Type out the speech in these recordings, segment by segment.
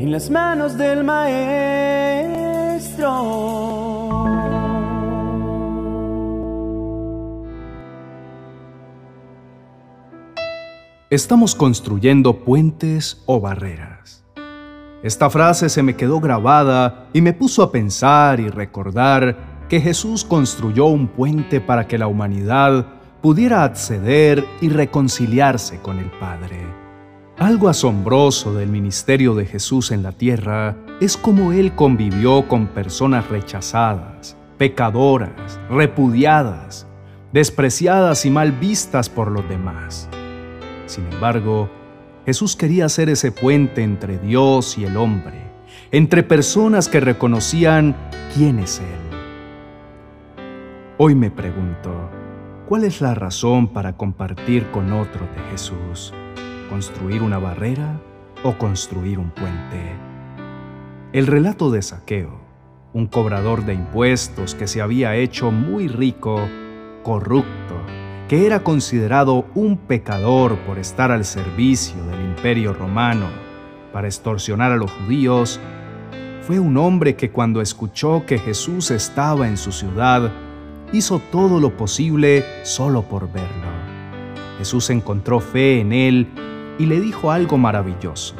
en las manos del Maestro. Estamos construyendo puentes o barreras. Esta frase se me quedó grabada y me puso a pensar y recordar que Jesús construyó un puente para que la humanidad pudiera acceder y reconciliarse con el Padre. Algo asombroso del ministerio de Jesús en la tierra es cómo Él convivió con personas rechazadas, pecadoras, repudiadas, despreciadas y mal vistas por los demás. Sin embargo, Jesús quería ser ese puente entre Dios y el hombre, entre personas que reconocían quién es Él. Hoy me pregunto, ¿cuál es la razón para compartir con otro de Jesús? ¿Construir una barrera o construir un puente? El relato de Saqueo, un cobrador de impuestos que se había hecho muy rico, corrupto, que era considerado un pecador por estar al servicio del imperio romano para extorsionar a los judíos, fue un hombre que cuando escuchó que Jesús estaba en su ciudad, hizo todo lo posible solo por verlo. Jesús encontró fe en él y le dijo algo maravilloso.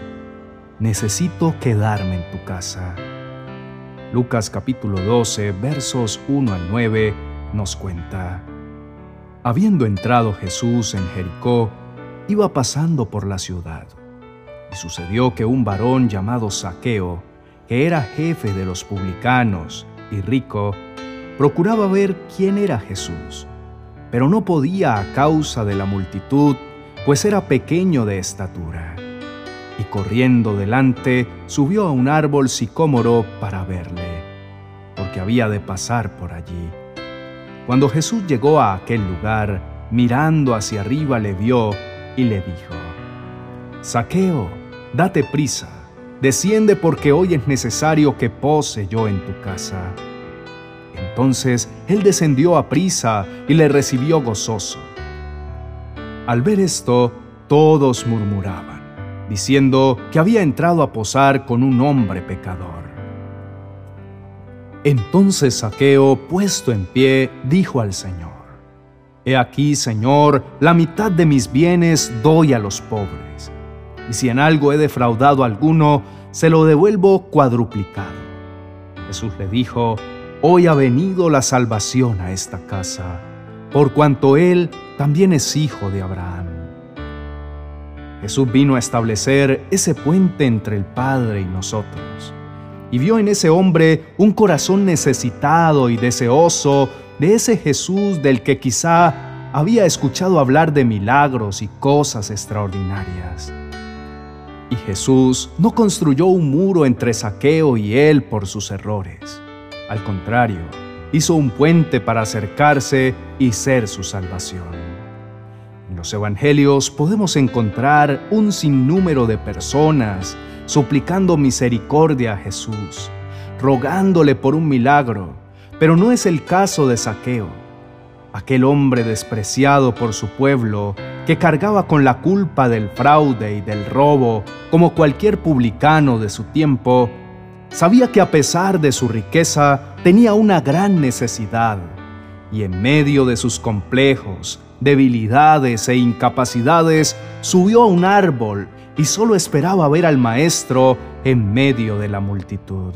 Necesito quedarme en tu casa. Lucas capítulo 12 versos 1 al 9 nos cuenta. Habiendo entrado Jesús en Jericó, iba pasando por la ciudad. Y sucedió que un varón llamado Saqueo, que era jefe de los publicanos y rico, procuraba ver quién era Jesús, pero no podía a causa de la multitud, pues era pequeño de estatura. Y corriendo delante, subió a un árbol sicómoro para verle, porque había de pasar por allí. Cuando Jesús llegó a aquel lugar, mirando hacia arriba le vio y le dijo, Saqueo, date prisa, desciende porque hoy es necesario que pose yo en tu casa. Entonces él descendió a prisa y le recibió gozoso. Al ver esto, todos murmuraban, diciendo que había entrado a posar con un hombre pecador. Entonces Saqueo, puesto en pie, dijo al Señor, He aquí, Señor, la mitad de mis bienes doy a los pobres, y si en algo he defraudado a alguno, se lo devuelvo cuadruplicado. Jesús le dijo, Hoy ha venido la salvación a esta casa, por cuanto él también es hijo de Abraham. Jesús vino a establecer ese puente entre el Padre y nosotros y vio en ese hombre un corazón necesitado y deseoso de ese Jesús del que quizá había escuchado hablar de milagros y cosas extraordinarias. Y Jesús no construyó un muro entre Saqueo y él por sus errores. Al contrario, hizo un puente para acercarse y ser su salvación. En los evangelios podemos encontrar un sinnúmero de personas suplicando misericordia a Jesús, rogándole por un milagro, pero no es el caso de Saqueo, aquel hombre despreciado por su pueblo que cargaba con la culpa del fraude y del robo como cualquier publicano de su tiempo, sabía que a pesar de su riqueza tenía una gran necesidad y en medio de sus complejos, debilidades e incapacidades subió a un árbol y solo esperaba ver al Maestro en medio de la multitud.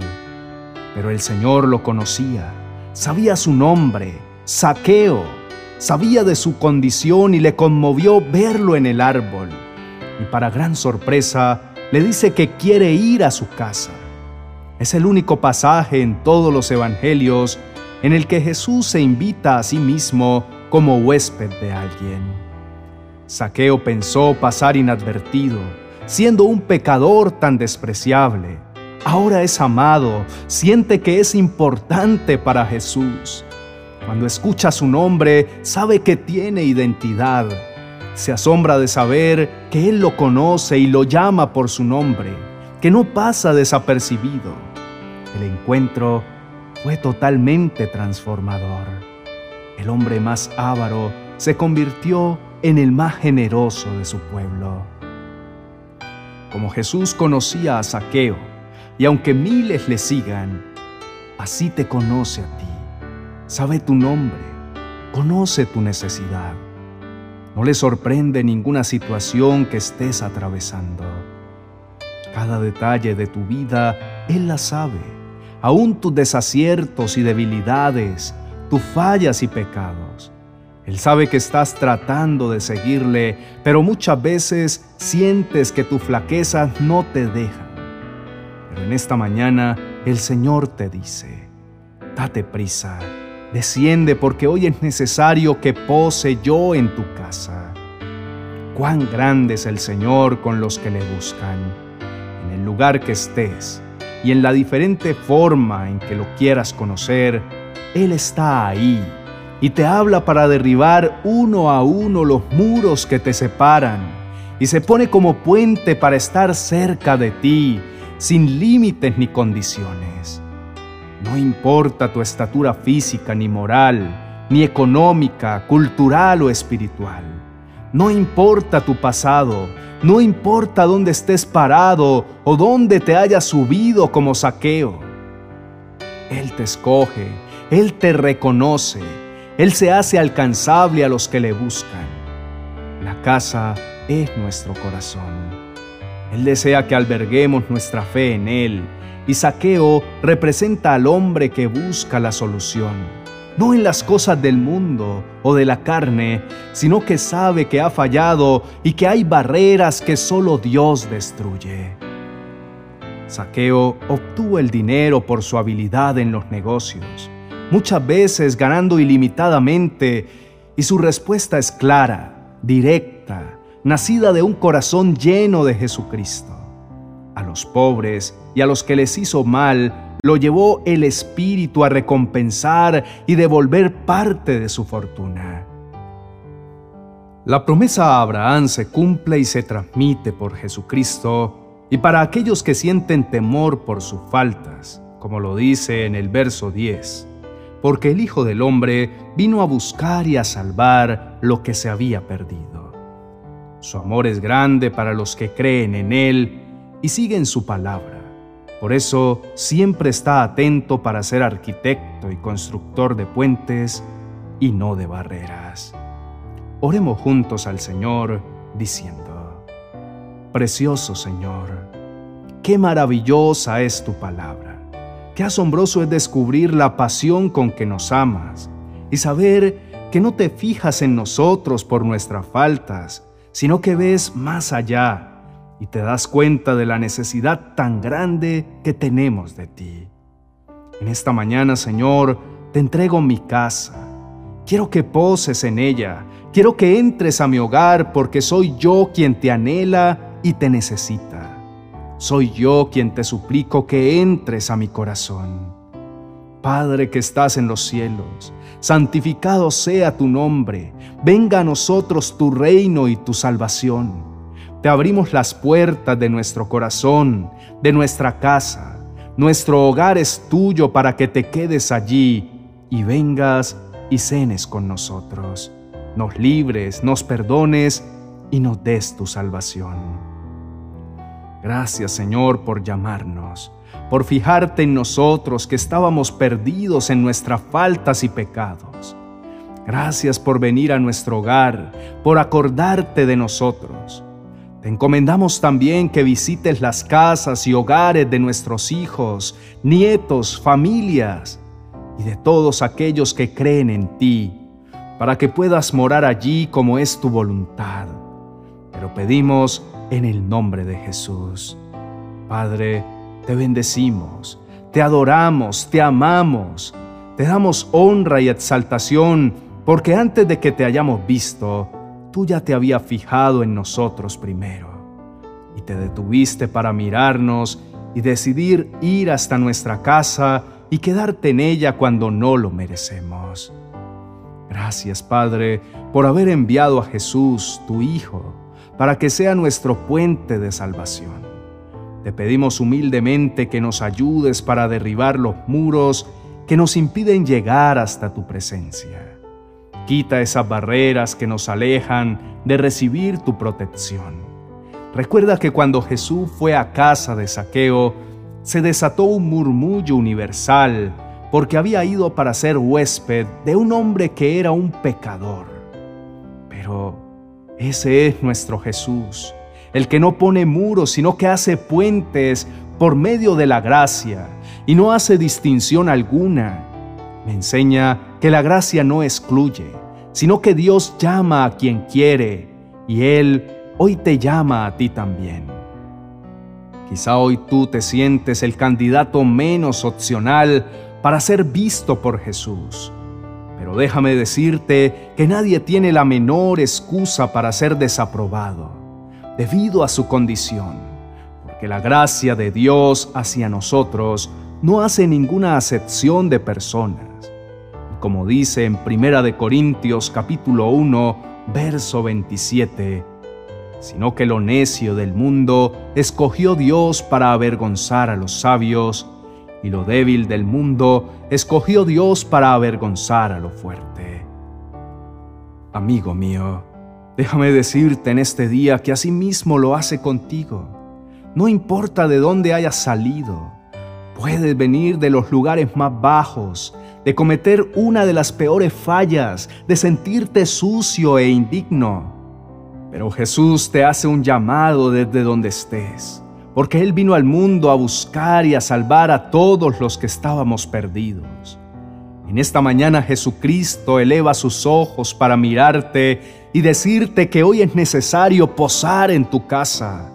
Pero el Señor lo conocía, sabía su nombre, Saqueo, sabía de su condición y le conmovió verlo en el árbol. Y para gran sorpresa, le dice que quiere ir a su casa. Es el único pasaje en todos los evangelios en el que Jesús se invita a sí mismo como huésped de alguien. Saqueo pensó pasar inadvertido, siendo un pecador tan despreciable. Ahora es amado, siente que es importante para Jesús. Cuando escucha su nombre, sabe que tiene identidad. Se asombra de saber que Él lo conoce y lo llama por su nombre, que no pasa desapercibido. El encuentro fue totalmente transformador. El hombre más avaro se convirtió en el más generoso de su pueblo. Como Jesús conocía a Saqueo y aunque miles le sigan, así te conoce a ti, sabe tu nombre, conoce tu necesidad. No le sorprende ninguna situación que estés atravesando. Cada detalle de tu vida Él la sabe, aún tus desaciertos y debilidades, tus fallas y pecados. Él sabe que estás tratando de seguirle, pero muchas veces sientes que tus flaquezas no te dejan. Pero en esta mañana el Señor te dice, date prisa, desciende porque hoy es necesario que pose yo en tu casa. Cuán grande es el Señor con los que le buscan. En el lugar que estés y en la diferente forma en que lo quieras conocer, Él está ahí y te habla para derribar uno a uno los muros que te separan y se pone como puente para estar cerca de ti, sin límites ni condiciones. No importa tu estatura física ni moral, ni económica, cultural o espiritual. No importa tu pasado, no importa dónde estés parado o dónde te hayas subido como saqueo. Él te escoge, Él te reconoce, él se hace alcanzable a los que le buscan. La casa es nuestro corazón. Él desea que alberguemos nuestra fe en Él, y Saqueo representa al hombre que busca la solución, no en las cosas del mundo o de la carne, sino que sabe que ha fallado y que hay barreras que solo Dios destruye. Saqueo obtuvo el dinero por su habilidad en los negocios muchas veces ganando ilimitadamente, y su respuesta es clara, directa, nacida de un corazón lleno de Jesucristo. A los pobres y a los que les hizo mal, lo llevó el Espíritu a recompensar y devolver parte de su fortuna. La promesa a Abraham se cumple y se transmite por Jesucristo y para aquellos que sienten temor por sus faltas, como lo dice en el verso 10 porque el Hijo del Hombre vino a buscar y a salvar lo que se había perdido. Su amor es grande para los que creen en Él y siguen su palabra. Por eso siempre está atento para ser arquitecto y constructor de puentes y no de barreras. Oremos juntos al Señor diciendo, Precioso Señor, qué maravillosa es tu palabra Qué asombroso es descubrir la pasión con que nos amas y saber que no te fijas en nosotros por nuestras faltas, sino que ves más allá y te das cuenta de la necesidad tan grande que tenemos de ti. En esta mañana, Señor, te entrego mi casa. Quiero que poses en ella. Quiero que entres a mi hogar porque soy yo quien te anhela y te necesita soy yo quien te suplico que entres a mi corazón. Padre que estás en los cielos, santificado sea tu nombre, venga a nosotros tu reino y tu salvación. Te abrimos las puertas de nuestro corazón, de nuestra casa. Nuestro hogar es tuyo para que te quedes allí y vengas y cenes con nosotros. Nos libres, nos perdones y nos des tu salvación. Gracias Señor por llamarnos, por fijarte en nosotros que estábamos perdidos en nuestras faltas y pecados. Gracias por venir a nuestro hogar, por acordarte de nosotros. Te encomendamos también que visites las casas y hogares de nuestros hijos, nietos, familias y de todos aquellos que creen en ti, para que puedas morar allí como es tu voluntad. Pero pedimos en el nombre de Jesús. Padre, te bendecimos, te adoramos, te amamos, te damos honra y exaltación, porque antes de que te hayamos visto, tú ya te había fijado en nosotros primero, y te detuviste para mirarnos y decidir ir hasta nuestra casa y quedarte en ella cuando no lo merecemos. Gracias, Padre, por haber enviado a Jesús, tu Hijo, para que sea nuestro puente de salvación. Te pedimos humildemente que nos ayudes para derribar los muros que nos impiden llegar hasta tu presencia. Quita esas barreras que nos alejan de recibir tu protección. Recuerda que cuando Jesús fue a casa de Saqueo, se desató un murmullo universal porque había ido para ser huésped de un hombre que era un pecador. Pero ese es nuestro Jesús, el que no pone muros, sino que hace puentes por medio de la gracia y no hace distinción alguna. Me enseña que la gracia no excluye, sino que Dios llama a quien quiere y Él hoy te llama a ti también. Quizá hoy tú te sientes el candidato menos opcional para ser visto por Jesús. Pero déjame decirte que nadie tiene la menor excusa para ser desaprobado, debido a su condición, porque la gracia de Dios hacia nosotros no hace ninguna acepción de personas. Como dice en Primera de Corintios capítulo 1, verso 27, sino que lo necio del mundo escogió Dios para avergonzar a los sabios, y lo débil del mundo escogió Dios para avergonzar a lo fuerte. Amigo mío, déjame decirte en este día que asimismo lo hace contigo. No importa de dónde hayas salido, puedes venir de los lugares más bajos, de cometer una de las peores fallas, de sentirte sucio e indigno pero Jesús te hace un llamado desde donde estés, porque Él vino al mundo a buscar y a salvar a todos los que estábamos perdidos. En esta mañana Jesucristo eleva sus ojos para mirarte y decirte que hoy es necesario posar en tu casa,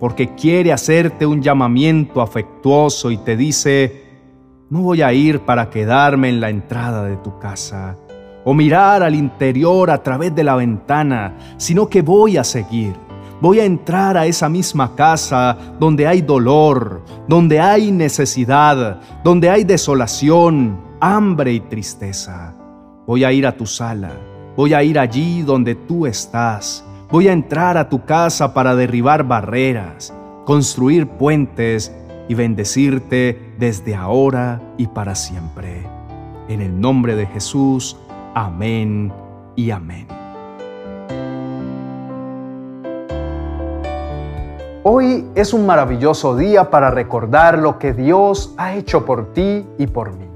porque quiere hacerte un llamamiento afectuoso y te dice, no voy a ir para quedarme en la entrada de tu casa o mirar al interior a través de la ventana, sino que voy a seguir. Voy a entrar a esa misma casa donde hay dolor, donde hay necesidad, donde hay desolación, hambre y tristeza. Voy a ir a tu sala, voy a ir allí donde tú estás. Voy a entrar a tu casa para derribar barreras, construir puentes y bendecirte desde ahora y para siempre. En el nombre de Jesús, Amén y amén. Hoy es un maravilloso día para recordar lo que Dios ha hecho por ti y por mí.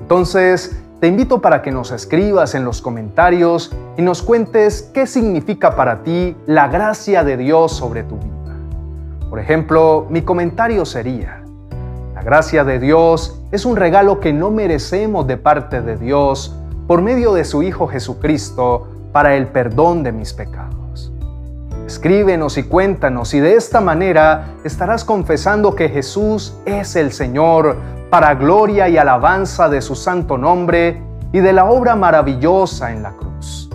Entonces, te invito para que nos escribas en los comentarios y nos cuentes qué significa para ti la gracia de Dios sobre tu vida. Por ejemplo, mi comentario sería, la gracia de Dios es un regalo que no merecemos de parte de Dios, por medio de su Hijo Jesucristo para el perdón de mis pecados. Escríbenos y cuéntanos y de esta manera estarás confesando que Jesús es el Señor para gloria y alabanza de su santo nombre y de la obra maravillosa en la cruz.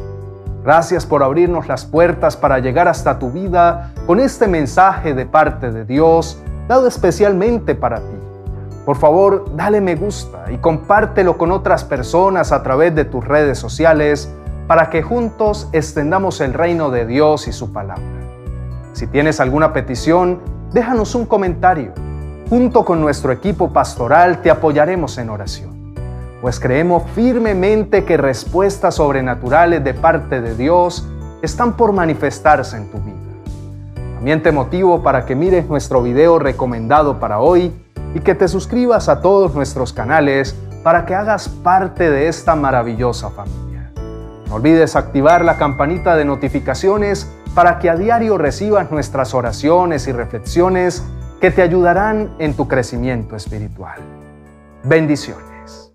Gracias por abrirnos las puertas para llegar hasta tu vida con este mensaje de parte de Dios, dado especialmente para ti. Por favor, dale me gusta y compártelo con otras personas a través de tus redes sociales para que juntos extendamos el reino de Dios y su palabra. Si tienes alguna petición, déjanos un comentario. Junto con nuestro equipo pastoral te apoyaremos en oración, pues creemos firmemente que respuestas sobrenaturales de parte de Dios están por manifestarse en tu vida. También te motivo para que mires nuestro video recomendado para hoy y que te suscribas a todos nuestros canales para que hagas parte de esta maravillosa familia. No olvides activar la campanita de notificaciones para que a diario recibas nuestras oraciones y reflexiones que te ayudarán en tu crecimiento espiritual. Bendiciones.